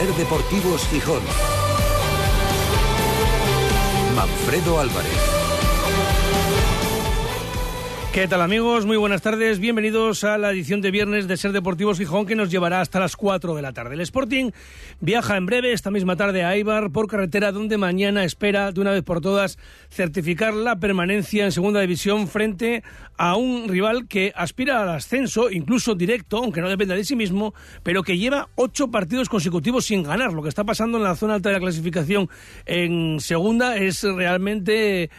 Ser Deportivos Gijón. Manfredo Álvarez. ¿Qué tal amigos? Muy buenas tardes. Bienvenidos a la edición de viernes de Ser Deportivos Gijón que nos llevará hasta las 4 de la tarde. El Sporting viaja en breve esta misma tarde a Eibar por carretera donde mañana espera de una vez por todas certificar la permanencia en segunda división frente a un rival que aspira al ascenso, incluso directo, aunque no dependa de sí mismo, pero que lleva ocho partidos consecutivos sin ganar. Lo que está pasando en la zona alta de la clasificación en segunda es realmente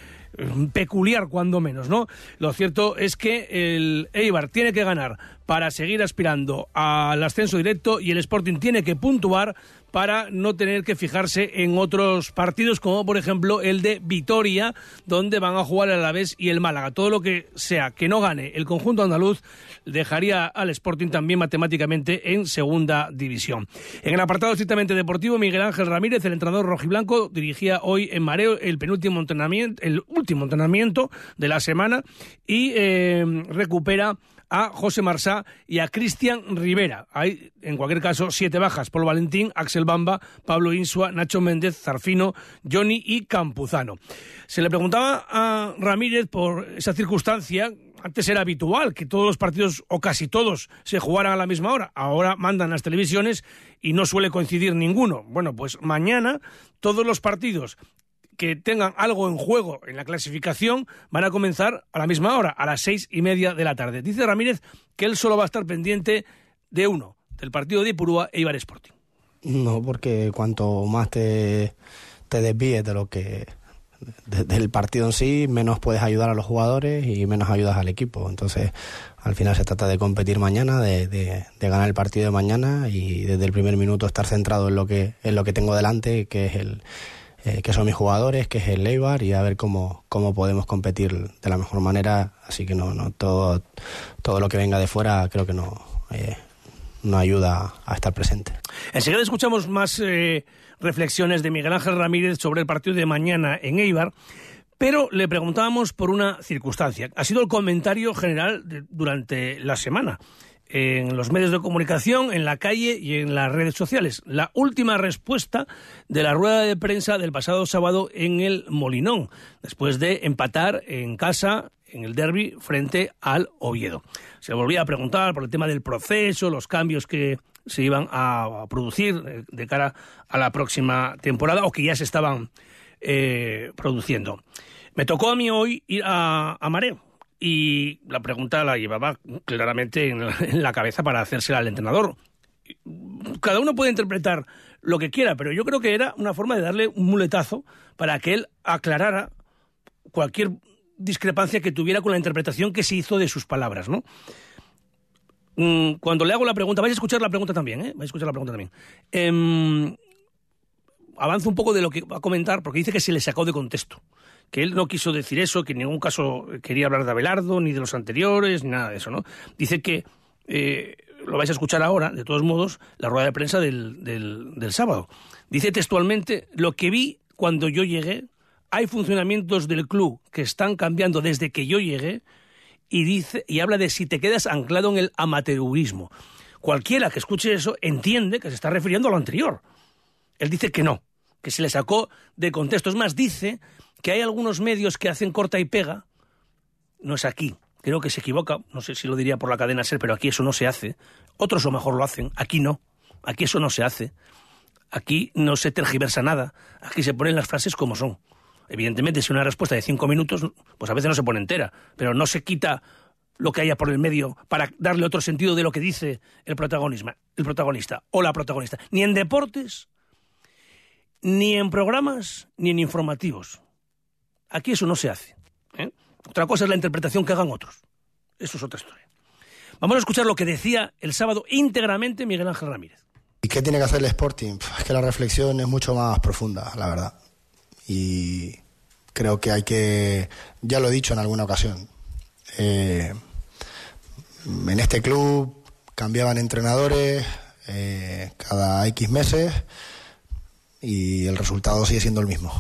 peculiar cuando menos, ¿no? Lo cierto es que el Eibar tiene que ganar para seguir aspirando al ascenso directo y el Sporting tiene que puntuar para no tener que fijarse en otros partidos como por ejemplo el de Vitoria donde van a jugar el Alavés y el Málaga. Todo lo que sea que no gane el conjunto andaluz dejaría al Sporting también matemáticamente en segunda división. En el apartado estrictamente deportivo Miguel Ángel Ramírez, el entrenador rojiblanco, dirigía hoy en Mareo el penúltimo entrenamiento, el último entrenamiento de la semana y eh, recupera a José Marsá y a Cristian Rivera. Hay, en cualquier caso, siete bajas. Paul Valentín, Axel Bamba, Pablo Insua, Nacho Méndez, Zarfino, Johnny y Campuzano. Se le preguntaba a Ramírez por esa circunstancia. Antes era habitual que todos los partidos, o casi todos, se jugaran a la misma hora. Ahora mandan las televisiones y no suele coincidir ninguno. Bueno, pues mañana todos los partidos que tengan algo en juego en la clasificación van a comenzar a la misma hora, a las seis y media de la tarde. Dice Ramírez que él solo va a estar pendiente de uno, del partido de Ipurúa e Ibar Sporting. No, porque cuanto más te, te desvíes de lo que del partido en sí, menos puedes ayudar a los jugadores y menos ayudas al equipo. Entonces, al final se trata de competir mañana, de, de, de, ganar el partido de mañana y desde el primer minuto estar centrado en lo que, en lo que tengo delante, que es el, eh, que son mis jugadores, que es el Leibar, y a ver cómo, cómo podemos competir de la mejor manera. Así que no, no todo, todo lo que venga de fuera creo que no, eh, no ayuda a estar presente. Enseguida escuchamos más eh, reflexiones de Miguel Ángel Ramírez sobre el partido de mañana en Eibar. Pero le preguntábamos por una circunstancia. Ha sido el comentario general de, durante la semana en los medios de comunicación, en la calle y en las redes sociales. La última respuesta de la rueda de prensa del pasado sábado en el Molinón, después de empatar en casa en el derby frente al Oviedo. Se volvía a preguntar por el tema del proceso, los cambios que se iban a producir de cara a la próxima temporada o que ya se estaban eh, produciendo. Me tocó a mí hoy ir a, a Mareo y la pregunta la llevaba claramente en la, cabeza para hacérsela al entrenador. Cada uno puede interpretar lo que quiera, pero yo creo que era una forma de darle un muletazo para que él aclarara cualquier discrepancia que tuviera con la interpretación que se hizo de sus palabras, ¿no? Mm, cuando le hago la pregunta, vais a escuchar la pregunta también, ¿eh? Vais a escuchar la pregunta también. Eh, avanzo un poco de lo que va a comentar, porque dice que se le sacó de contexto que él no quiso decir eso, que en ningún caso quería hablar de Abelardo, ni de los anteriores, ni nada de eso, ¿no? Dice que, eh, lo vais a escuchar ahora, de todos modos, la rueda de prensa del, del, del sábado. Dice textualmente, lo que vi cuando yo llegué, hay funcionamientos del club que están cambiando desde que yo llegué, y, dice, y habla de si te quedas anclado en el amateurismo. Cualquiera que escuche eso entiende que se está refiriendo a lo anterior. Él dice que no, que se le sacó de contexto. Es más, dice que hay algunos medios que hacen corta y pega, no es aquí. Creo que se equivoca, no sé si lo diría por la cadena SER, pero aquí eso no se hace. Otros lo mejor lo hacen, aquí no. Aquí eso no se hace. Aquí no se tergiversa nada. Aquí se ponen las frases como son. Evidentemente, si una respuesta de cinco minutos, pues a veces no se pone entera, pero no se quita lo que haya por el medio para darle otro sentido de lo que dice el, protagonismo, el protagonista o la protagonista. Ni en deportes, ni en programas, ni en informativos. Aquí eso no se hace. ¿eh? Otra cosa es la interpretación que hagan otros. Eso es otra historia. Vamos a escuchar lo que decía el sábado íntegramente Miguel Ángel Ramírez. ¿Y qué tiene que hacer el Sporting? Es que la reflexión es mucho más profunda, la verdad. Y creo que hay que, ya lo he dicho en alguna ocasión, eh, en este club cambiaban entrenadores eh, cada X meses y el resultado sigue siendo el mismo.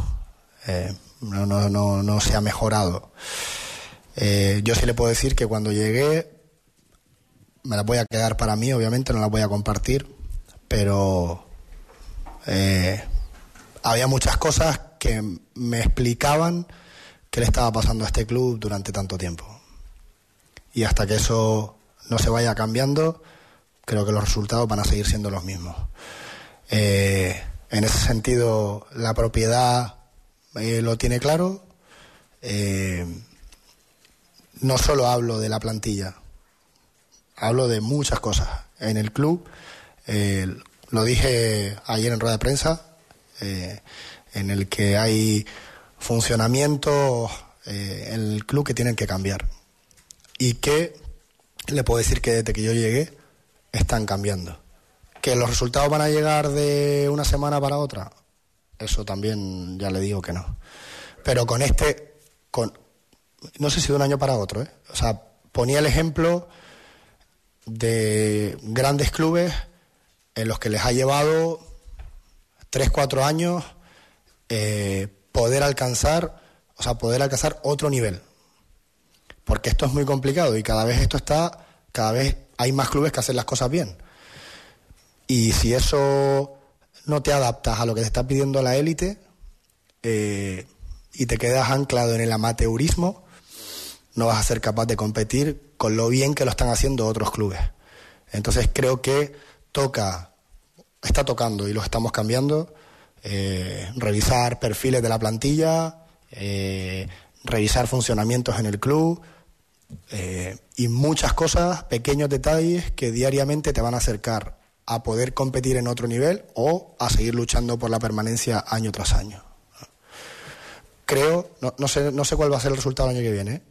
No, no, no, no se ha mejorado. Eh, yo sí le puedo decir que cuando llegué me la voy a quedar para mí, obviamente, no la voy a compartir, pero Eh, había muchas cosas que me explicaban qué le estaba pasando a este club durante tanto tiempo. Y hasta que eso no se vaya cambiando, creo que los resultados van a seguir siendo los mismos. Eh, en ese sentido, la propiedad eh, lo tiene claro. Eh, no solo hablo de la plantilla, hablo de muchas cosas. En el club, lo dije ayer en rueda de prensa, en el que hay funcionamientos en el club que tienen que cambiar. Y que le puedo decir que desde que yo llegué están cambiando. ¿Que los resultados van a llegar de una semana para otra? Eso también ya le digo que no. Pero con este, con, no sé si de un año para otro, ¿eh? O sea, ponía el ejemplo de grandes clubes en los que les ha llevado tres, cuatro años eh, poder alcanzar, o sea, poder alcanzar otro nivel. Porque esto es muy complicado y cada vez esto está, cada vez hay más clubes que hacen las cosas bien. Y si eso no te adaptas a lo que te está pidiendo la élite eh, y te quedas anclado en el amateurismo, no vas a ser capaz de competir con lo bien que lo están haciendo otros clubes. Entonces creo que toca, está tocando y lo estamos cambiando, eh, revisar perfiles de la plantilla, eh, revisar funcionamientos en el club y muchas cosas, pequeños detalles que diariamente te van a acercar a poder competir en otro nivel o a seguir luchando por la permanencia año tras año. Creo, no, sé, no sé cuál va a ser el resultado el año que viene,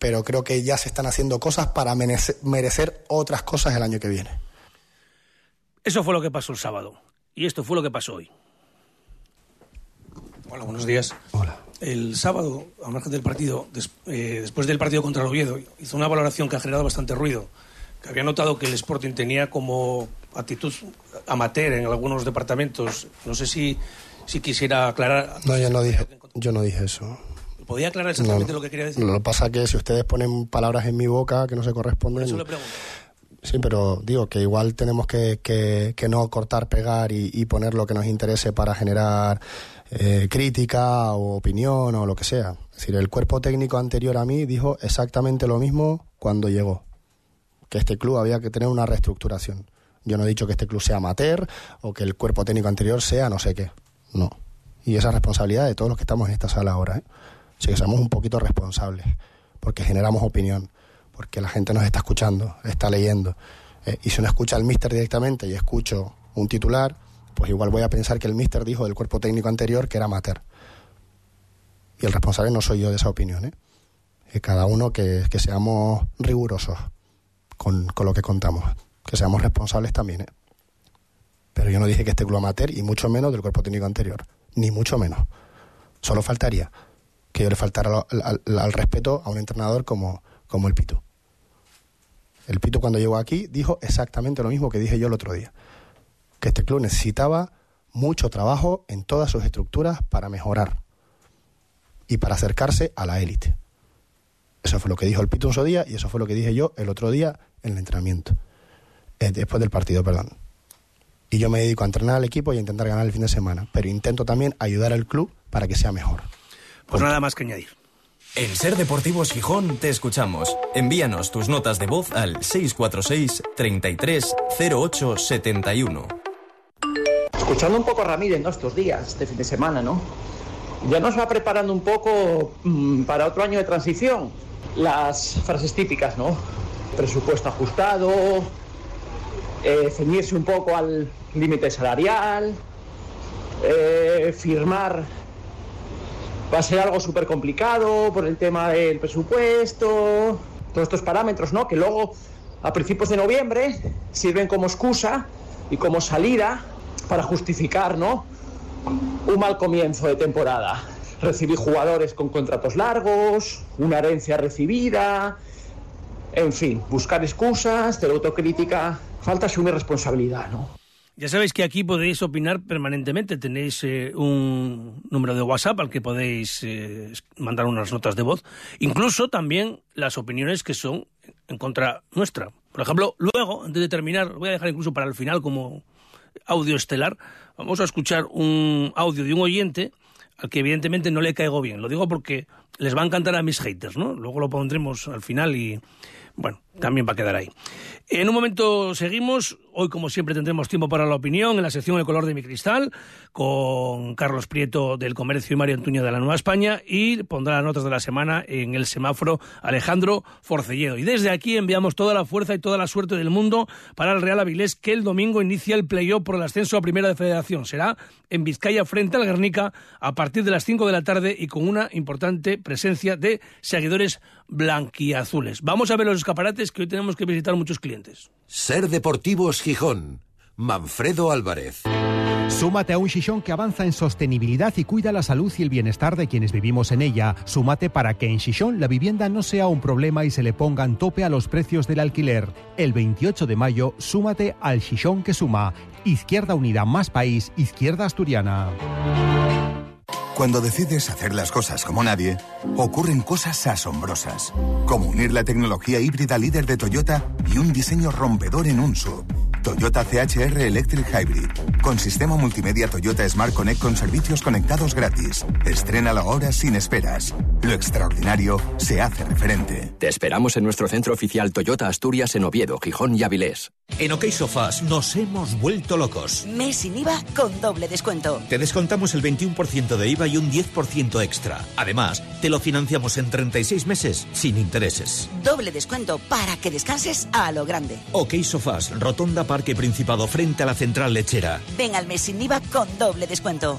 pero creo que ya se están haciendo cosas para merecer, otras cosas el año que viene. Eso fue lo que pasó el sábado y esto fue lo que pasó hoy. Hola, buenos días. Hola. El sábado, al margen del partido, eh, después del partido contra el Oviedo, hizo una valoración que ha generado bastante ruido que había notado que el Sporting tenía como actitud amateur en algunos departamentos. No sé si, si quisiera aclarar. No, yo no dije, yo no dije eso. ¿Podía aclarar exactamente lo que quería decir? Lo que pasa es que si ustedes ponen palabras en mi boca que no se corresponden. Eso le pregunto. Sí, pero digo que igual tenemos que, que, que no cortar, pegar y, y, poner lo que nos interese para generar eh, crítica o opinión o lo que sea. Es decir, el cuerpo técnico anterior a mí dijo exactamente lo mismo cuando llegó que este club había que tener una reestructuración. Yo no he dicho que este club sea amateur o que el cuerpo técnico anterior sea no sé qué. No. Y esa responsabilidad de todos los que estamos en esta sala ahora. ¿eh? Así que somos un poquito responsables, porque generamos opinión, porque la gente nos está escuchando, está leyendo. Eh, y si uno escucha al míster directamente y escucho un titular, pues igual voy a pensar que el míster dijo del cuerpo técnico anterior que era amateur. Y el responsable no soy yo de esa opinión. ¿eh? Cada uno que, que seamos rigurosos con, lo que contamos. Que seamos responsables también. ¿eh? Pero yo no dije que este club amateur y mucho menos del cuerpo técnico anterior. Ni mucho menos. Solo faltaría que yo le faltara al, respeto a un entrenador como, como el Pito. El Pito cuando llegó aquí dijo exactamente lo mismo que dije yo el otro día. Que este club necesitaba mucho trabajo en todas sus estructuras para mejorar y para acercarse a la élite. Eso fue lo que dijo el Pito un solo día y eso fue lo que dije yo el otro día en el entrenamiento. Eh, después del partido, perdón. Y yo me dedico a entrenar al equipo y a intentar ganar el fin de semana. Pero intento también ayudar al club para que sea mejor. Pues nada más que añadir. En Ser Deportivos Gijón te escuchamos. Envíanos tus notas de voz al 646 33 08 71. Escuchando un poco a Ramírez ¿no? estos días, este fin de semana, ¿no? Ya nos va preparando un poco mmm, para otro año de transición. Las frases típicas, ¿no? presupuesto ajustado, eh, ceñirse un poco al límite salarial, eh, firmar va a ser algo súper complicado por el tema del presupuesto, todos estos parámetros, ¿no? Que luego a principios de noviembre sirven como excusa y como salida para justificar, ¿no? Un mal comienzo de temporada. Recibir jugadores con contratos largos, una herencia recibida, en fin, buscar excusas, hacer autocrítica, falta asumir responsabilidad, ¿no? Ya sabéis que aquí podéis opinar permanentemente. Tenéis eh, un número de WhatsApp al que podéis eh, mandar unas notas de voz. Incluso también las opiniones que son en contra nuestra. Por ejemplo, luego, antes de terminar, voy a dejar incluso para el final como audio estelar, vamos a escuchar un audio de un oyente al que evidentemente no le caigo bien. Lo digo porque les va a encantar a mis haters, ¿no? Luego lo pondremos al final y, bueno, también va a quedar ahí. En un momento seguimos. Hoy, como siempre, tendremos tiempo para la opinión en la sección El color de mi cristal con Carlos Prieto del Comercio y Mario Antuño de la Nueva España y pondrá las notas de la semana en el semáforo Alejandro Forcelledo. Y desde aquí enviamos toda la fuerza y toda la suerte del mundo para el Real Avilés que el domingo inicia el playoff por el ascenso a Primera de Federación. Será en Vizcaya frente al Guernica a partir de las 5 de la tarde y con una importante presencia de seguidores blanquiazules. Vamos a ver los escaparates que hoy tenemos que visitar muchos clientes. Ser Deportivos Gijón. Manfredo Álvarez. Súmate a un Gijón que avanza en sostenibilidad y cuida la salud y el bienestar de quienes vivimos en ella. Súmate para que en Gijón la vivienda no sea un problema y se le pongan tope a los precios del alquiler. El 28 de mayo, súmate al Gijón que suma. Izquierda Unida más País, Izquierda Asturiana. Cuando decides hacer las cosas como nadie, ocurren cosas asombrosas, como unir la tecnología híbrida líder de Toyota y un diseño rompedor en un sub. Toyota CHR Electric Hybrid, con sistema multimedia Toyota Smart Connect con servicios conectados gratis. Estrena ahora sin esperas. Lo extraordinario se hace referente. Te esperamos en nuestro centro oficial Toyota Asturias en Oviedo, Gijón y Avilés. En OK Sofás nos hemos vuelto locos. Mes sin IVA con doble descuento. Te descontamos el 21% de IVA y un 10% extra. Además, te lo financiamos en 36 meses sin intereses. Doble descuento para que descanses a lo grande. OK Sofás, Rotonda Parque Principado frente a la central lechera. Ven al mes sin IVA con doble descuento.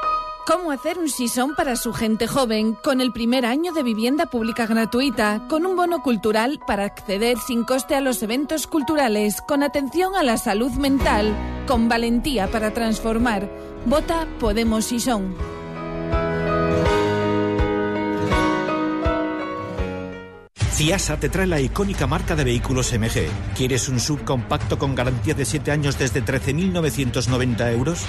¿Cómo hacer un sisón para su gente joven con el primer año de vivienda pública gratuita, con un bono cultural para acceder sin coste a los eventos culturales, con atención a la salud mental, con valentía para transformar? Vota Podemos Sisón. Ciasa te trae la icónica marca de vehículos MG. ¿Quieres un subcompacto con garantía de 7 años desde 13.990 euros?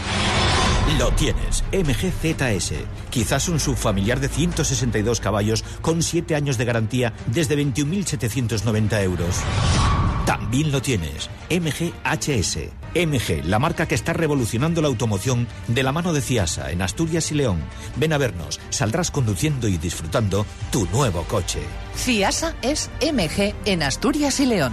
Lo tienes, MGZS. Quizás un subfamiliar de 162 caballos con 7 años de garantía desde 21.790 euros. También lo tienes, MGHS. MG, la marca que está revolucionando la automoción de la mano de Ciasa en Asturias y León. Ven a vernos, saldrás conduciendo y disfrutando tu nuevo coche. Ciasa es MG en Asturias y León.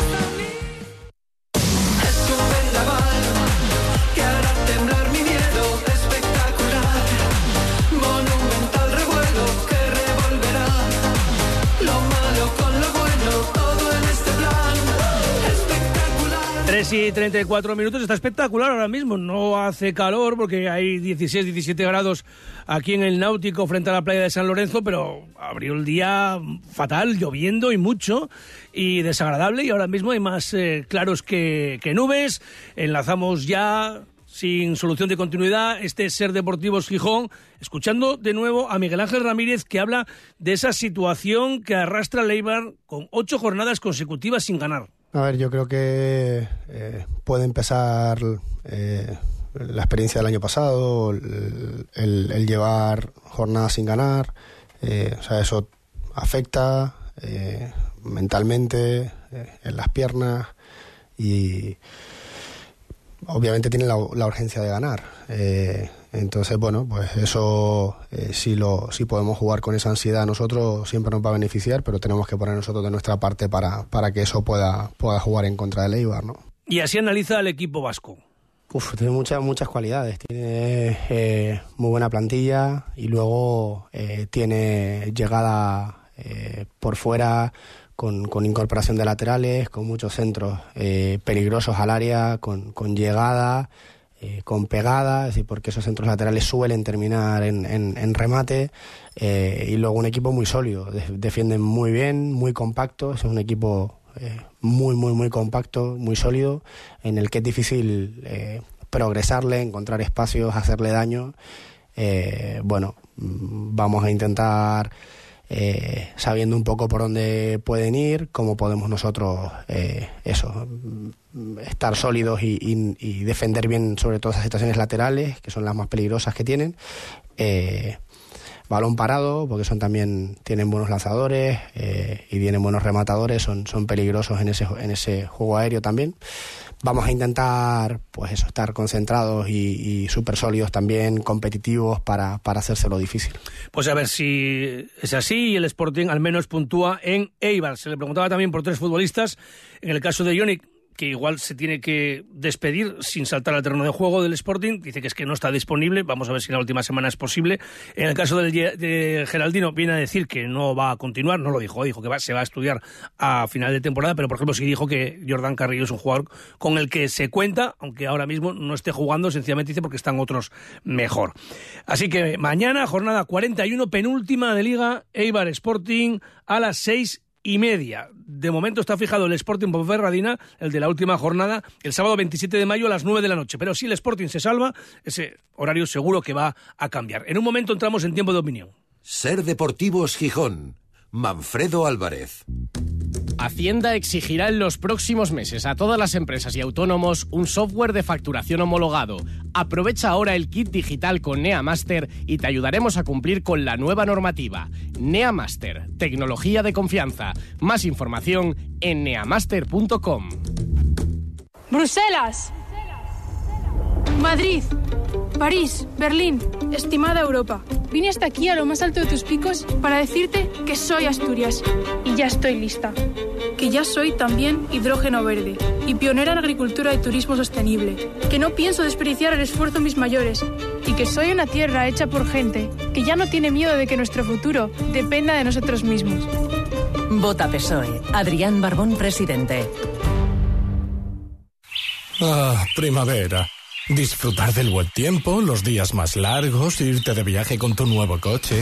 y 34 minutos, está espectacular ahora mismo, no hace calor porque hay 16, 17 grados aquí en el Náutico frente a la playa de San Lorenzo, pero abrió el día fatal, lloviendo y mucho y desagradable. Y ahora mismo hay más eh, claros que, que nubes, enlazamos ya sin solución de continuidad este Ser Deportivos Gijón, escuchando de nuevo a Miguel Ángel Ramírez que habla de esa situación que arrastra Leibar con ocho jornadas consecutivas sin ganar. A ver, yo creo que eh, puede empezar eh, la experiencia del año pasado, el, llevar jornadas sin ganar, eh, o sea, eso afecta eh, mentalmente, eh, en las piernas y obviamente tiene la urgencia de ganar. Entonces, bueno, pues eso eh, si, lo, si podemos jugar con esa ansiedad nosotros siempre nos va a beneficiar, pero tenemos que poner nosotros de nuestra parte para, para que eso pueda, pueda jugar en contra del Eibar, ¿no? Y así analiza el equipo vasco. Uf, tiene muchas muchas cualidades. Tiene eh, muy buena plantilla y luego eh, tiene llegada eh, por fuera con, con incorporación de laterales, con muchos centros eh, peligrosos al área, con, con llegada, eh, con pegada, es decir, porque esos centros laterales suelen terminar en, en- en remate. eh, y luego un equipo muy sólido, de- defienden muy bien, muy compacto, es un equipo eh, muy, muy, muy compacto, muy sólido, en el que es difícil progresarle, encontrar espacios, hacerle daño. Bueno, mm, vamos a intentar, eh, sabiendo un poco por dónde pueden ir, cómo podemos nosotros, eh, eso, estar sólidos y defender bien sobre todo esas situaciones laterales, que son las más peligrosas que tienen. Eh, balón parado, porque son también, tienen buenos lanzadores eh, y tienen buenos rematadores, son, son peligrosos en ese, en ese juego aéreo también. Vamos a intentar, pues eso, estar concentrados y, y súper sólidos también, competitivos para, para hacérselo difícil. Pues a ver si es así y el Sporting al menos puntúa en Eibar. Se le preguntaba también por tres futbolistas. En el caso de Ionic, que igual se tiene que despedir sin saltar al terreno de juego del Sporting. Dice que es que no está disponible. Vamos a ver si en la última semana es posible. En el caso del de Geraldino, viene a decir que no va a continuar. No lo dijo, dijo que se va a estudiar a final de temporada. Pero, por ejemplo, sí dijo que Jordan Carrillo es un jugador con el que se cuenta, aunque ahora mismo no esté jugando, sencillamente dice porque están otros mejor. Así que mañana, jornada 41, penúltima de Liga, Eibar Sporting a las seis y media. De momento está fijado el Sporting Ponferradina, el de la última jornada, el sábado 27 de mayo a las 9 de la noche. Pero si el Sporting se salva, ese horario seguro que va a cambiar. En un momento entramos en tiempo de opinión. Ser Deportivos Gijón. Manfredo Álvarez. Hacienda exigirá en los próximos meses a todas las empresas y autónomos un software de facturación homologado. Aprovecha ahora el kit digital con NeaMaster y te ayudaremos a cumplir con la nueva normativa. NeaMaster, tecnología de confianza. Más información en neamaster.com. Bruselas. Madrid. París. Berlín. Estimada Europa. Vine hasta aquí a lo más alto de tus picos para decirte que soy Asturias. Y ya estoy lista. Que ya soy también hidrógeno verde y pionera en agricultura y turismo sostenible. Que no pienso desperdiciar el esfuerzo de mis mayores. Y que soy una tierra hecha por gente que ya no tiene miedo de que nuestro futuro dependa de nosotros mismos. Vota PSOE. Adrián Barbón, presidente. Ah, primavera. Disfrutar del buen tiempo, los días más largos, irte de viaje con tu nuevo coche.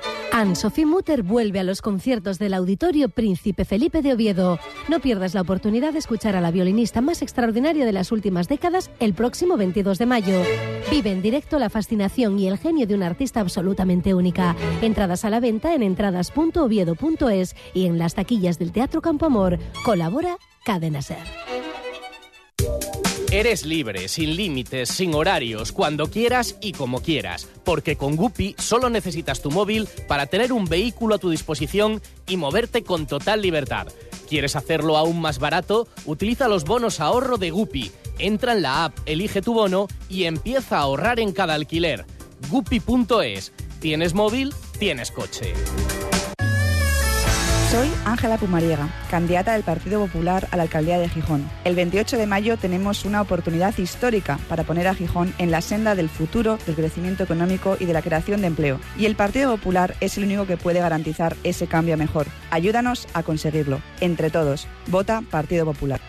Anne-Sophie Mutter vuelve a los conciertos del Auditorio Príncipe Felipe de Oviedo. No pierdas la oportunidad de escuchar a la violinista más extraordinaria de las últimas décadas el próximo 22 de mayo. Vive en directo la fascinación y el genio de una artista absolutamente única. Entradas a la venta en entradas.oviedo.es y en las taquillas del Teatro Campo Amor. Colabora Cadena Ser. Eres libre, sin límites, sin horarios, cuando quieras y como quieras, porque con Guppy solo necesitas tu móvil para tener un vehículo a tu disposición y moverte con total libertad. ¿Quieres hacerlo aún más barato? Utiliza los bonos ahorro de Guppy. Entra en la app, elige tu bono y empieza a ahorrar en cada alquiler. Guppy.es. ¿Tienes móvil? Tienes coche. Soy Ángela Pumariega, candidata del Partido Popular a la alcaldía de Gijón. El 28 de mayo tenemos una oportunidad histórica para poner a Gijón en la senda del futuro, del crecimiento económico y de la creación de empleo. Y el Partido Popular es el único que puede garantizar ese cambio mejor. Ayúdanos a conseguirlo. Entre todos, vota Partido Popular.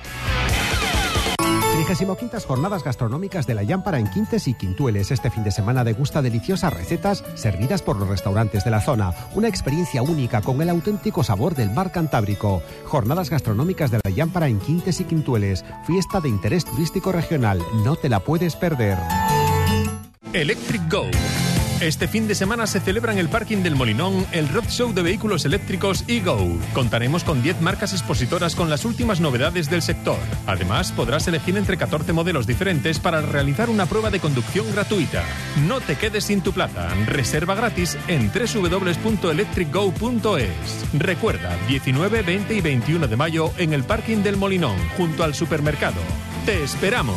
35 jornadas gastronómicas de la Llámpara en Quintes y Quintueles. Este fin de semana degusta deliciosas recetas servidas por los restaurantes de la zona. Una experiencia única con el auténtico sabor del mar Cantábrico. Jornadas gastronómicas de la Llámpara en Quintes y Quintueles. Fiesta de interés turístico regional. No te la puedes perder. Electric Go. Este fin de semana se celebra en el parking del Molinón el Road Show de vehículos eléctricos eGo. Contaremos con 10 marcas expositoras con las últimas novedades del sector. Además, podrás elegir entre 14 modelos diferentes para realizar una prueba de conducción gratuita. No te quedes sin tu plaza. Reserva gratis en www.electricgo.es. Recuerda, 19, 20 y 21 de mayo en el parking del Molinón, junto al supermercado. ¡Te esperamos!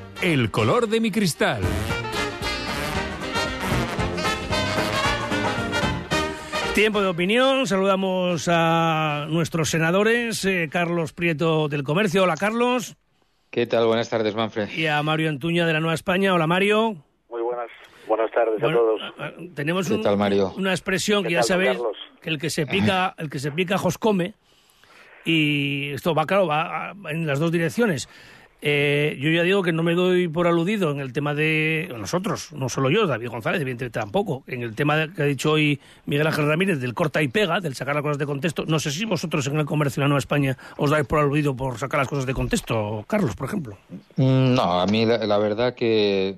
el color de mi cristal. Tiempo de opinión, saludamos a nuestros senadores, eh, Carlos Prieto del Comercio. Hola Carlos. ¿Qué tal? Buenas tardes, Manfred. Y a Mario Antuña de la Nueva España. Hola Mario. Muy buenas, buenas tardes Bueno, a todos. tenemos ¿Qué un- tal, Mario? una expresión que ¿Qué ya tal, sabéis Carlos? que el que se pica, el que se pica come y esto va claro, va en las dos direcciones. Eh, yo ya digo que no me doy por aludido en el tema de nosotros, no solo yo, David González, evidentemente tampoco, en el tema que ha dicho hoy Miguel Ángel Ramírez del corta y pega, del sacar las cosas de contexto. No sé si vosotros en el comercio de la Nueva España os dais por aludido por sacar las cosas de contexto, Carlos, por ejemplo. Mm, No, a mí la, verdad que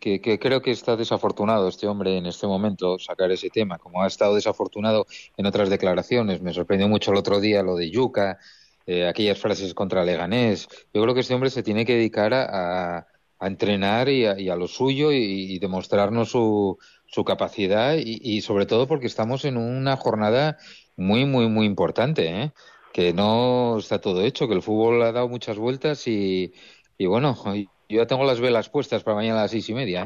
creo que está desafortunado este hombre en este momento sacar ese tema, como ha estado desafortunado en otras declaraciones. Me sorprendió mucho el otro día lo de Yuca, eh, aquellas frases contra Leganés. Yo creo que este hombre se tiene que dedicar a, a- a entrenar y a, y a lo suyo y, y demostrarnos su, su capacidad y, y sobre todo porque estamos en una jornada muy, muy, muy importante, ¿eh? que no está todo hecho, que el fútbol ha dado muchas vueltas y, y bueno, yo ya tengo las velas puestas para mañana a las seis y media.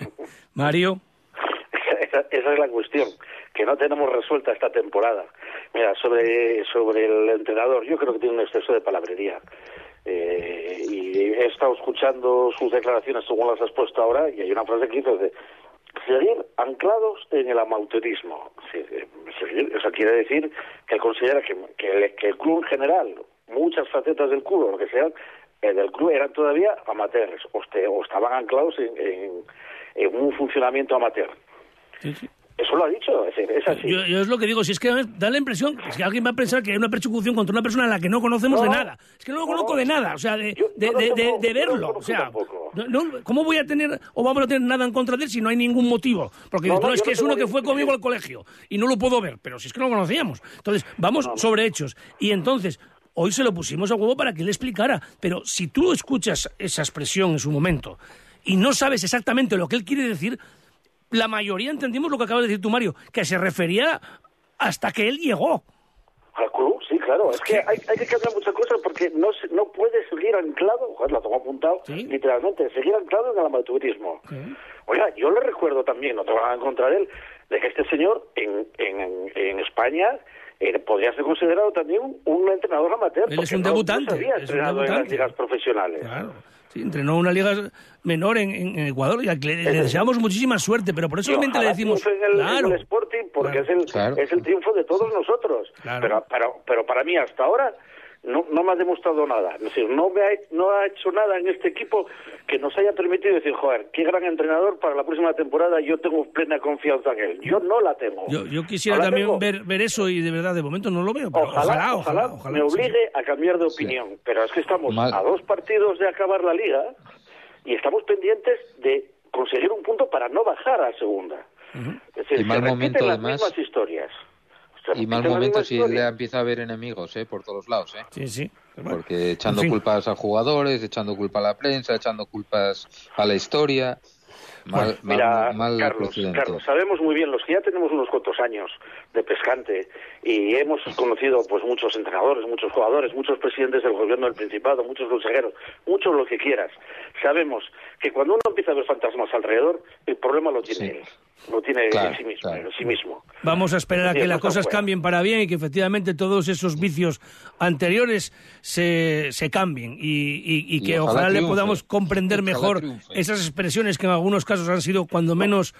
¿eh? Mario. Esa, esa es la cuestión, que no tenemos resuelta esta temporada. Mira, sobre, sobre el entrenador, yo creo que tiene un exceso de palabrería. Eh, y he estado escuchando sus declaraciones, según las has puesto ahora, y hay una frase que dice de seguir anclados en el amateurismo. Sí, eh, seguir, eso quiere decir que considera que, el, club en general, muchas facetas del club, lo que sea, eh, del club eran todavía amateurs, o, este- estaban anclados en, un funcionamiento amateur. Eso lo ha dicho, es, así. Yo, yo es lo que digo, si es que da la impresión es que alguien va a pensar que hay una persecución contra una persona a la que no conocemos de nada. Es que no lo conozco no, de nada, o sea, de, de, yo de- de- verlo. O sea, ¿cómo voy a tener o vamos a tener nada en contra de él si no hay ningún motivo? Porque No, es que es uno que fue conmigo al colegio y no lo puedo ver, pero si es que no lo conocíamos. Entonces, vamos sobre hechos. Y entonces, hoy se lo pusimos a huevo para que él explicara, pero si tú escuchas esa expresión en su momento y no sabes exactamente lo que él quiere decir, la mayoría entendimos lo que acabas de decir tú, Mario, que se refería hasta que él llegó. Al club, sí, claro. Es que hay, hay que cambiar muchas cosas porque no no puede seguir anclado, joder, lo tengo apuntado, literalmente, seguir anclado en el amateurismo. Oiga, yo le recuerdo también, no tengo nada en contra de él, de que este señor en, en, en España eh, podría ser considerado también un, un entrenador amateur. Él es un debutante, No es un entrenado en las debutante. ligas profesionales. Claro. Sí, entrenó una liga menor en, en Ecuador y a que le, le deseamos muchísima suerte, pero por eso solamente le decimos. en el, claro, en el Sporting porque Claro. es, el, Claro. es el triunfo de todos nosotros. Claro. Pero, pero, pero para mí hasta ahora no, no me ha demostrado nada. Es decir, no, me ha, no ha hecho nada en este equipo que nos haya permitido decir, joder, qué gran entrenador para la próxima temporada, yo tengo plena confianza en él. Yo no la tengo. yo, yo quisiera también tengo. ver, ver eso y de verdad de momento no lo veo. pero Ojalá, ojalá, ojalá, me sí. obligue a cambiar de opinión. Pero es que estamos a dos partidos de acabar la liga y estamos pendientes de conseguir un punto para no bajar a segunda. Es decir, Y mal se repiten momento, las además. mismas historias. Y mal momento si historias. empieza a haber enemigos ¿eh? por todos lados. ¿eh? Sí, sí. Porque echando En fin. culpas a jugadores, echando culpa a la prensa, echando culpas a la historia. Mal, Mira, mal, mal Carlos. Carlos, sabemos muy bien, los que ya tenemos unos cuantos años de pescante y hemos conocido pues muchos entrenadores, muchos jugadores, muchos presidentes del gobierno del Principado, muchos consejeros, muchos lo que quieras. Sabemos que cuando uno empieza a ver fantasmas alrededor, el problema lo tiene él, lo tiene Claro, en sí mismo, en sí mismo. Vamos a esperar a Sí, que las cosas cambien para bien y que efectivamente todos esos vicios anteriores se, se cambien y, y- y Y que ojalá ojalá, le podamos comprender Ojalá mejor triunfe. esas expresiones que en algunos casos han sido cuando menos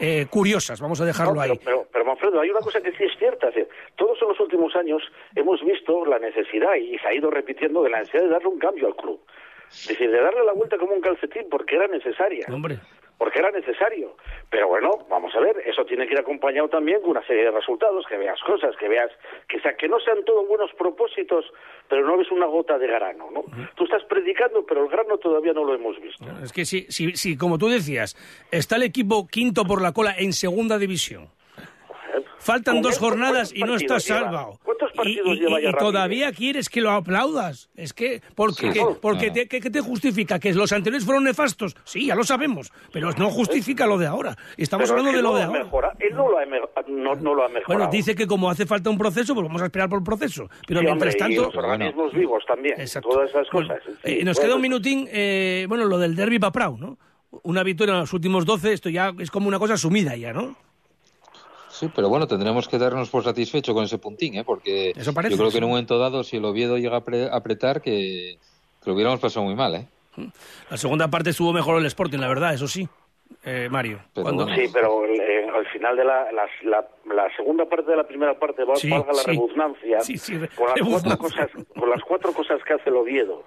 eh, curiosas. Vamos a dejarlo No, ahí. pero, pero, pero, Manfredo, hay una cosa que sí es cierta. es decir, todos en los últimos años hemos visto la necesidad, y se ha ido repitiendo, de la necesidad de darle un cambio al club. Es decir, de darle la vuelta como un calcetín porque era necesaria. Hombre. Porque era necesario. Pero bueno, vamos a ver, eso tiene que ir acompañado también con una serie de resultados, que veas cosas, que veas, que, sea, que no sean todos buenos propósitos, pero no ves una gota de grano, ¿no? Tú estás predicando, pero el grano todavía no lo hemos visto. Es que si, si, si, como tú decías, está el equipo quinto por la cola en segunda división. Faltan dos jornadas ¿cuántos y no estás lleva? salvado. ¿Cuántos Y, partidos y- lleva ya y todavía quieres que lo aplaudas. Es que, porque, Sí, que- porque no. te- ¿qué, qué te justifica? ¿Que los anteriores fueron nefastos? Sí, ya lo sabemos, pero no justifica lo de ahora. Estamos Pero es hablando que de lo de ahora. Él no lo ha, me- no, no lo ha mejorado. Bueno, dice que como hace falta un proceso, pues vamos a esperar por el proceso. Pero Sí, mientras hombre, y tanto... los organismos vivos también, todas esas cosas. Eh, Sí, nos bueno, queda un minutín, eh, bueno, lo del derby Paprau, ¿no? Una victoria en los últimos 12, esto ya es como una cosa sumida ya, ¿no? Sí, pero bueno, tendremos que darnos por satisfecho con ese puntín, ¿eh? porque Eso parece, yo creo sí. que en un momento dado, si el Oviedo llega a apre- a apretar, que, que lo hubiéramos pasado muy mal. ¿eh? La segunda parte estuvo mejor el Sporting, la verdad, eso sí, eh, Mario. Cuando- Sí, pero eh, al final de la, la, la- la segunda parte de la primera parte, val- Sí, valga la sí. redundancia, Sí, sí, re- con, las cuatro cosas, con las cuatro cosas que hace el Oviedo,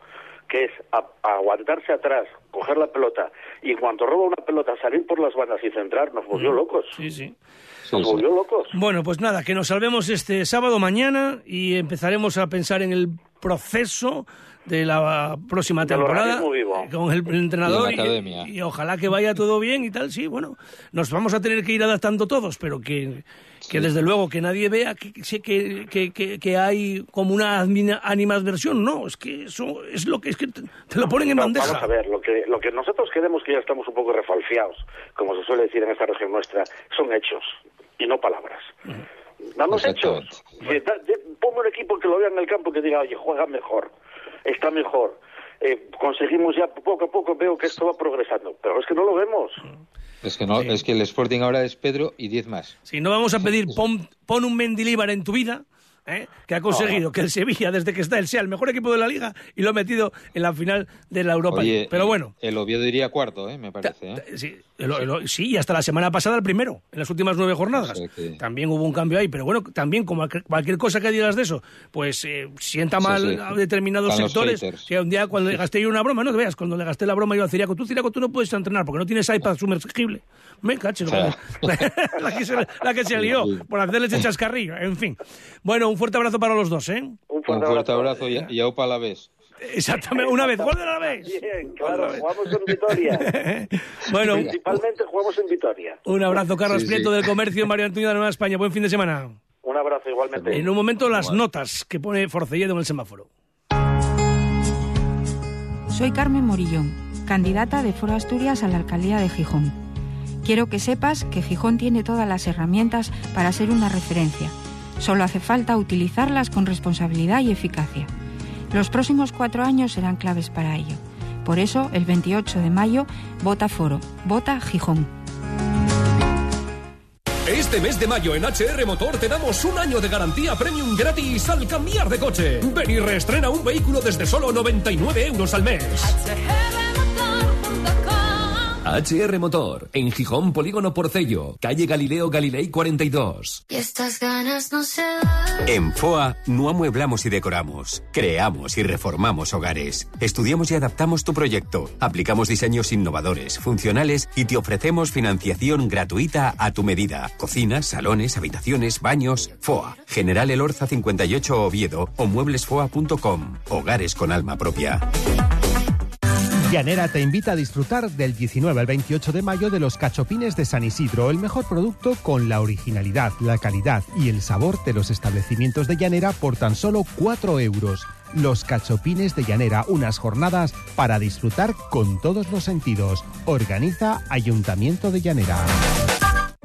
que es a- aguantarse atrás, coger la pelota, y en cuanto roba una pelota, salir por las bandas y centrar, nos volvió locos. Sí, sí. Nos volvió locos. Bueno, pues nada, que nos salvemos este sábado mañana y empezaremos a pensar en el proceso de la próxima temporada vivo. eh, con el, entrenador y, y ojalá que vaya todo bien y tal. Sí, bueno, nos vamos a tener que ir adaptando todos, pero que, que desde luego que nadie vea que, que, que, que, hay como una animadversión. No, es que eso es lo que es que te, te lo ponen en No, bandeja. Vamos a ver, lo que, lo que nosotros queremos, que ya estamos un poco refalfiados, como se suele decir en esta región nuestra, son hechos y no palabras. Danos hechos. Sí, da- de- ponme un equipo que lo vea en el campo que diga, oye, juega mejor, está mejor. Eh, conseguimos ya poco a poco, veo que esto va progresando, pero es que no lo vemos. Es que no, es que el Sporting ahora es Pedro y 10 más. Si no vamos a pedir pon, pon un Mendilíbar en tu vida, ¿eh? que ha conseguido que el Sevilla, desde que está él, sea el mejor equipo de la liga y lo ha metido en la final de la Europa Oye. Pero bueno, El Oviedo iría cuarto, ¿eh? me parece. ¿eh? sí, el- el- sí, y hasta la semana pasada el primero, en las últimas nueve jornadas. También hubo un cambio ahí, pero bueno, también como cualquier- cosa que digas de eso, pues eh, sienta Sí, mal sí. a determinados Están sectores. Que un día cuando le gasté yo una broma, no te veas, cuando le gasté la broma yo a Ciriaco, tú Ciriaco, tú no puedes entrenar porque no tienes iPad sumergible. Me cacho. la, que se, la que se lió por hacerles el chascarrillo, en fin. Bueno, un fuerte abrazo para los dos, ¿eh? Un Un fuerte abrazo y, y aupa a la vez. Exactamente, una vez, gol de la vez. Bien, claro, jugamos en Vitoria. Bueno, Principalmente jugamos en Vitoria. un abrazo, Carlos Sí, sí. Prieto del Comercio, Mario Antonio de la Nueva España. Buen fin de semana. Un abrazo igualmente. En un momento las notas que pone Forcelledo en el semáforo. Soy Carmen Morillón, candidata de Foro Asturias a la alcaldía de Gijón. Quiero que sepas que Gijón tiene todas las herramientas para ser una referencia. Solo hace falta utilizarlas con responsabilidad y eficacia. Los próximos cuatro años serán claves para ello. Por eso, el 28 de mayo, vota Foro, vota Gijón. Este mes de mayo en HR Motor te damos un año de garantía premium gratis al cambiar de coche. Ven y reestrena un vehículo desde solo 99 euros al mes. HR Motor, en Gijón Polígono Porcello, calle Galileo Galilei 42. Y estas ganas no se van. En FOA no amueblamos y decoramos, creamos y reformamos hogares. Estudiamos y adaptamos tu proyecto, aplicamos diseños innovadores, funcionales y te ofrecemos financiación gratuita a tu medida. Cocinas, salones, habitaciones, baños. FOA, General Elorza 58 Oviedo o mueblesfoa.com. Hogares con alma propia. Llanera te invita a disfrutar del 19 al 28 de mayo de los cachopines de San Isidro, el mejor producto con la originalidad, la calidad y el sabor de los establecimientos de Llanera por tan solo 4 euros. Los Cachopines de Llanera, unas jornadas para disfrutar con todos los sentidos. Organiza Ayuntamiento de Llanera.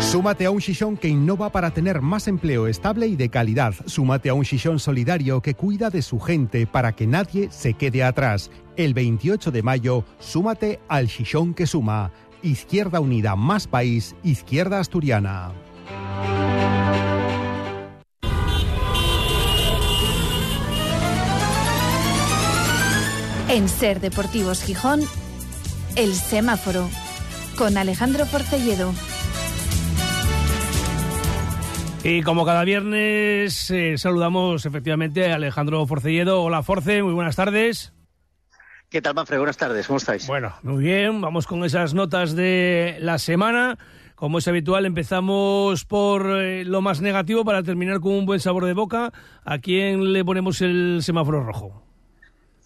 Súmate a un Shishon que innova para tener más empleo estable y de calidad. Súmate a un Shishon solidario que cuida de su gente para que nadie se quede atrás. El 28 de mayo, súmate al Shishon que suma. Izquierda Unida Más País, Izquierda Asturiana. En Ser Deportivos Gijón, El Semáforo, con Alejandro Forcelledo. Y como cada viernes, eh, saludamos efectivamente a Alejandro Forcelledo. Hola Force, muy buenas tardes. ¿Qué tal, Manfred? Buenas tardes, ¿cómo estáis? Bueno, muy bien, vamos con esas notas de la semana. Como es habitual, empezamos por eh, lo más negativo para terminar con un buen sabor de boca. ¿A quién le ponemos el semáforo rojo?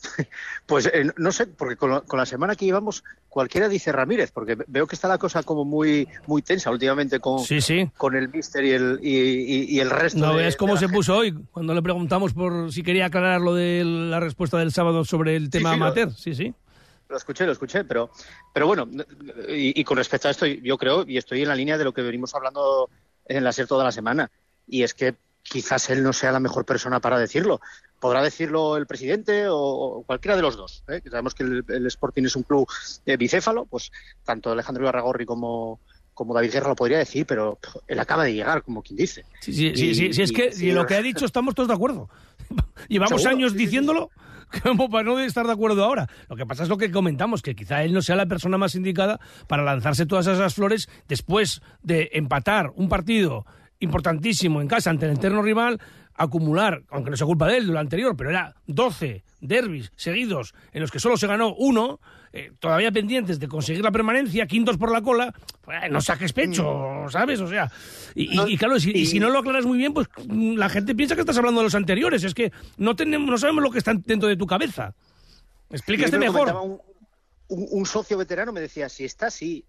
Pues eh, no sé, porque con, lo- con la semana que llevamos, cualquiera dice Ramírez, porque veo que está la cosa como muy muy tensa últimamente con, Sí, sí. con el Mister y el, y, y- y el resto. No veas cómo la se gente. puso hoy cuando le preguntamos por si quería aclarar lo de la respuesta del sábado sobre el tema sí, lo- amateur. Sí, sí. Lo escuché, lo escuché, pero, pero bueno, y, y con respecto a esto, yo creo, y estoy en la línea de lo que venimos hablando en la SER toda la semana, y es que quizás él no sea la mejor persona para decirlo. Podrá decirlo el presidente o, o cualquiera de los dos. ¿eh? Sabemos que el, el Sporting es un club eh, bicéfalo, pues tanto Alejandro Ibarragorri como, como David Guerra lo podría decir, pero él acaba de llegar, como quien dice. Sí, sí, Y- sí, sí, es que y- lo que ha dicho estamos todos de acuerdo. Llevamos Seguro, años sí. diciéndolo como para no estar de acuerdo ahora. Lo que pasa es lo que comentamos, que quizá él no sea la persona más indicada para lanzarse todas esas flores después de empatar un partido importantísimo en casa ante el eterno rival, acumular, aunque no sea culpa de él de lo anterior, pero era 12 derbis seguidos en los que solo se ganó uno, eh, todavía pendientes de conseguir la permanencia, quintos por la cola, pues, no saques pecho, ¿sabes? O sea, y, y- y claro, si, y si no lo aclaras muy bien, pues mm, la gente piensa que estás hablando de los anteriores, es que no, tenemos, no sabemos lo que está dentro de tu cabeza. Explícate mejor. Un, un- un socio veterano me decía, si está así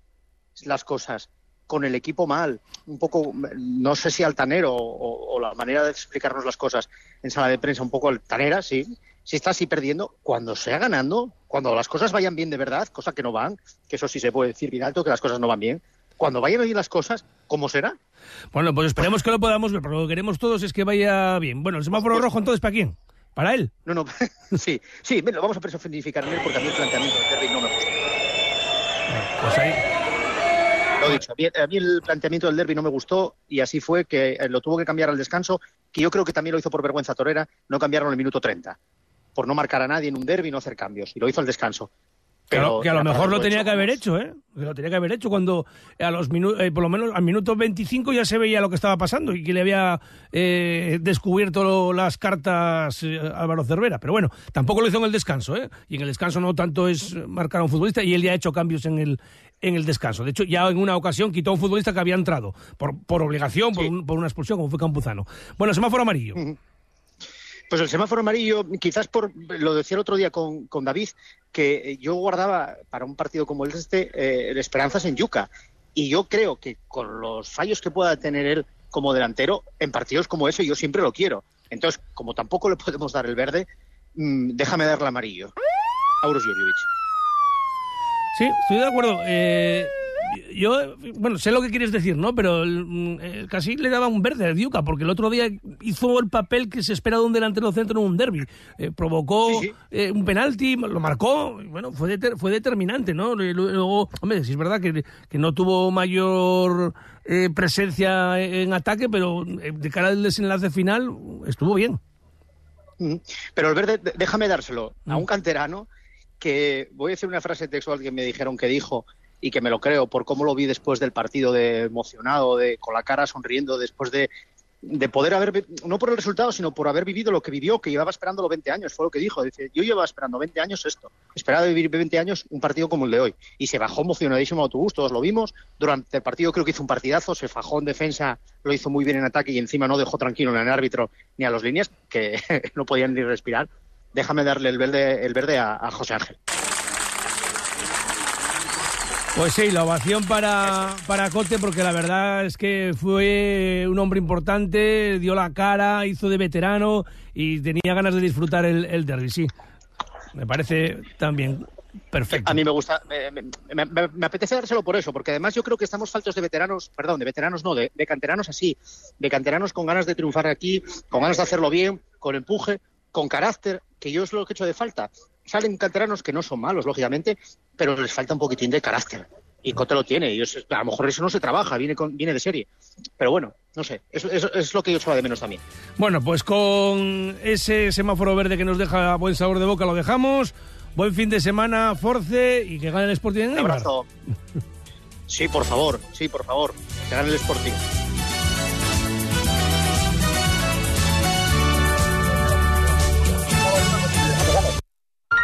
las cosas, con el equipo mal, un poco, no sé si altanero o, o la manera de explicarnos las cosas en sala de prensa un poco altanera, sí, si está así perdiendo, cuando sea ganando, cuando las cosas vayan bien de verdad, cosa que no van, que eso sí se puede decir bien alto, que las cosas no van bien, cuando vayan bien las cosas, ¿cómo será? Bueno, pues esperemos que lo podamos ver, porque lo que queremos todos es que vaya bien. Bueno, el semáforo rojo entonces, ¿para quién? ¿Para él? No, no, sí, sí, lo vamos a personificar en él porque a mí el planteamiento del derby no me gusta. Pues ahí. Lo dicho, a mí, el planteamiento del derby no me gustó y así fue que eh, lo tuvo que cambiar al descanso, que yo creo que también lo hizo por vergüenza torera, no cambiaron al minuto 30, por no marcar a nadie en un derby y no hacer cambios, y lo hizo al descanso. Que, a lo- que a lo era para mejor lo tenía hecho. que haber hecho, ¿eh? Lo tenía que haber hecho cuando a los minutos, por lo menos al minuto 25 ya se veía lo que estaba pasando y que le había eh, descubierto las cartas eh, Álvaro Cervera. Pero bueno, tampoco lo hizo en el descanso, ¿eh? Y en el descanso no tanto es marcar a un futbolista y él ya ha hecho cambios en el, en el descanso. De hecho, ya en una ocasión quitó a un futbolista que había entrado por, por obligación, por, un- por una expulsión, como fue Campuzano. Bueno, semáforo amarillo. Pues el semáforo amarillo, quizás por, lo decía el otro día con, con David, que yo guardaba para un partido como el este eh, esperanzas en Yuca. Y yo creo que con los fallos que pueda tener él como delantero, en partidos como ese yo siempre lo quiero. Entonces, como tampoco le podemos dar el verde, mm, déjame darle amarillo. Auros Jurjevic. Sí, estoy de acuerdo. Eh, yo, bueno, sé lo que quieres decir, ¿no? Pero mm, eh, casi le daba un verde al Diuca, porque el otro día hizo el papel que se espera de un delantero centro en un derby. Eh, provocó eh, un penalti, lo marcó, bueno, fue, deter- fue determinante, ¿no? Luego, hombre, sí es verdad que, que no tuvo mayor eh, presencia en ataque, pero de cara al desenlace final estuvo bien. Pero el verde, déjame dárselo a Mm. un canterano que voy a decir una frase textual que me dijeron que dijo y que me lo creo por cómo lo vi después del partido de emocionado, de con la cara sonriendo después de de poder haber, no por el resultado, sino por haber vivido lo que vivió, que llevaba esperando los 20 años, fue lo que dijo. Dice, yo llevaba esperando 20 años esto, esperaba vivir 20 años un partido como el de hoy. Y se bajó emocionadísimo autobús, todos lo vimos. Durante el partido creo que hizo un partidazo, se fajó en defensa, lo hizo muy bien en ataque y encima no dejó tranquilo ni al árbitro ni a los líneas, que no podían ni respirar. Déjame darle el verde, el verde a, a José Ángel. Pues sí, la ovación para, para Cote, porque la verdad es que fue un hombre importante, dio la cara, hizo de veterano y tenía ganas de disfrutar el, el derby, sí. Me parece también perfecto. A mí me gusta, me, me- me- me apetece dárselo por eso, porque además yo creo que estamos faltos de veteranos, perdón, de veteranos no, de, de canteranos así, de canteranos con ganas de triunfar aquí, con ganas de hacerlo bien, con empuje, con carácter, que yo es lo que he hecho de falta. Salen canteranos que no son malos, lógicamente, pero les falta un poquitín de carácter. Y Cote lo tiene, y a lo mejor eso no se trabaja, viene, con- viene de serie. Pero bueno, no sé, eso, eso es lo que yo echaba de menos también. Bueno, pues con ese semáforo verde que nos deja buen sabor de boca lo dejamos. Buen fin de semana, Force, y que gane el Sporting en Un abrazo. Sí, por favor, sí, por favor, que gane el Sporting.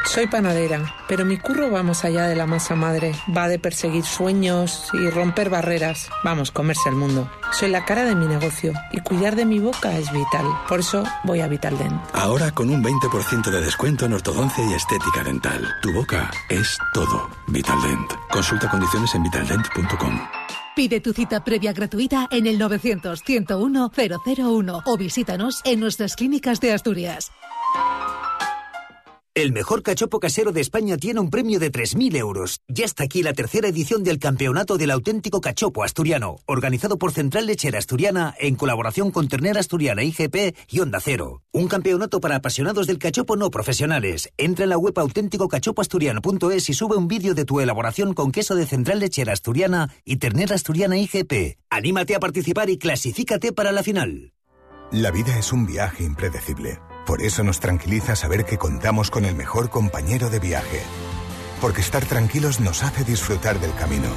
Soy panadera, pero mi curro va más allá de la masa madre. Va de perseguir sueños y romper barreras. Vamos, comerse el mundo. Soy la cara de mi negocio y cuidar de mi boca es vital. Por eso voy a Vitaldent. Ahora con un 20% de descuento en ortodoncia y estética dental. Tu boca es todo. Vitaldent. Consulta condiciones en vitaldent.com. Pide tu cita previa gratuita en el 900-101-001 o visítanos en nuestras clínicas de Asturias. El mejor cachopo casero de España tiene un premio de 3.000 euros. Ya está aquí la tercera edición del Campeonato del Auténtico Cachopo Asturiano, organizado por Central Lechera Asturiana en colaboración con Ternera Asturiana IGP y Onda Cero. Un campeonato para apasionados del cachopo no profesionales. Entra en la web auténticocachopoasturiano.es y sube un vídeo de tu elaboración con queso de Central Lechera Asturiana y Ternera Asturiana IGP. Anímate a participar y clasifícate para la final. La vida es un viaje impredecible. Por eso nos tranquiliza saber que contamos con el mejor compañero de viaje. Porque estar tranquilos nos hace disfrutar del camino,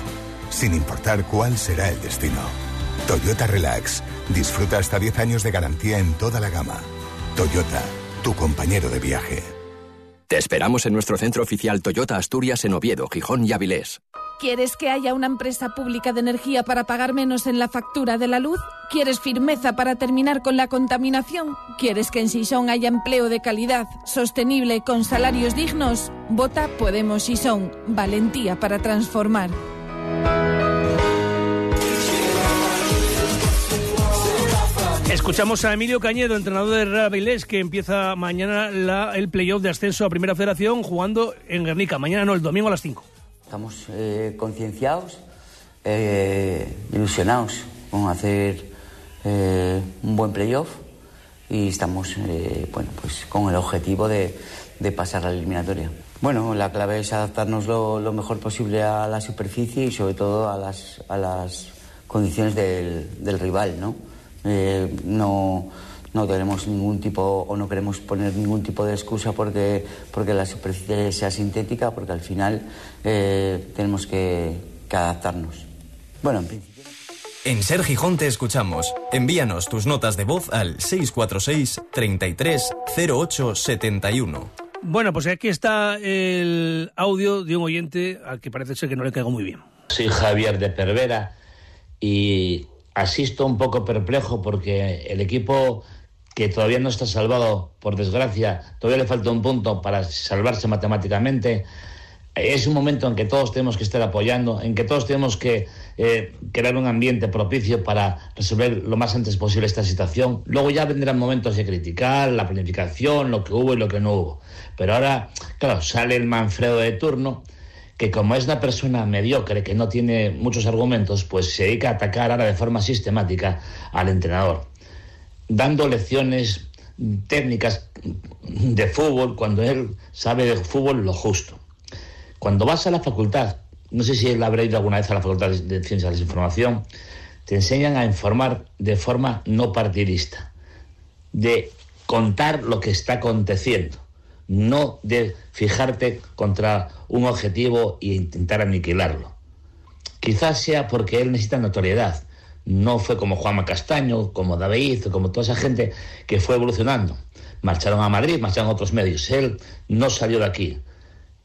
sin importar cuál será el destino. Toyota Relax. Disfruta hasta 10 años de garantía en toda la gama. Toyota, tu compañero de viaje. Te esperamos en nuestro centro oficial Toyota Asturias en Oviedo, Gijón y Avilés. ¿Quieres que haya una empresa pública de energía para pagar menos en la factura de la luz? ¿Quieres firmeza para terminar con la contaminación? ¿Quieres que en Sison haya empleo de calidad, sostenible, con salarios dignos? Vota Podemos Sison. Valentía para transformar. Escuchamos a Emilio Cañedo, entrenador de Real Avilés, que empieza mañana la- el playoff de ascenso a Primera Federación jugando en Guernica. Mañana no, el domingo a las 5. Estamos eh, concienciados, eh, ilusionados con hacer eh, un buen playoff y estamos eh, bueno, pues con el objetivo de, de pasar a la eliminatoria. Bueno, la clave es adaptarnos lo, lo mejor posible a la superficie y sobre todo a las, a las condiciones del, del rival, ¿no? Eh, no, no tenemos ningún tipo o no queremos poner ningún tipo de excusa porque, porque la superficie sea sintética, porque al final eh, tenemos que, que adaptarnos. Bueno, en principio. En Ser Gijón te escuchamos. Envíanos tus notas de voz al 646 33 08 71. Bueno, pues aquí está el audio de un oyente al que parece ser que no le caigo muy bien. Soy Javier de Pervera y asisto un poco perplejo porque el equipo que todavía no está salvado, por desgracia, todavía le falta un punto para salvarse matemáticamente. Es un momento en que todos tenemos que estar apoyando, en que todos tenemos que eh, crear un ambiente propicio para resolver lo más antes posible esta situación. Luego ya vendrán momentos de criticar la planificación, lo que hubo y lo que no hubo. Pero ahora, claro, sale el Manfredo de turno que como es una persona mediocre que no tiene muchos argumentos, pues se dedica a atacar ahora de forma sistemática al entrenador, dando lecciones técnicas de fútbol cuando él sabe de fútbol lo justo. Cuando vas a la facultad, no sé si él habrá ido alguna vez a la facultad de Ciencias de la Información, te enseñan a informar de forma no partidista, de contar lo que está aconteciendo no de fijarte contra un objetivo e intentar aniquilarlo. Quizás sea porque él necesita notoriedad, No fue como Juanma Castaño, como David, como toda esa gente que fue evolucionando. Marcharon a Madrid, marcharon a otros medios. Él no salió de aquí.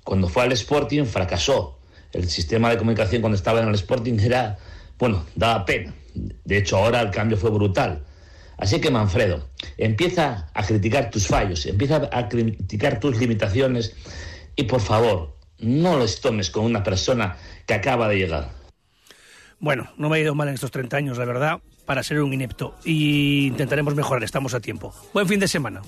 Cuando fue al Sporting fracasó. El sistema de comunicación cuando estaba en el Sporting era, bueno, daba pena. De hecho, ahora el cambio fue brutal. Así que, Manfredo, empieza a criticar tus fallos, empieza a criticar tus limitaciones y, por favor, no los tomes con una persona que acaba de llegar. Bueno, no me ha ido mal en estos 30 años, la verdad, para ser un inepto. Y intentaremos mejorar, estamos a tiempo. Buen fin de semana.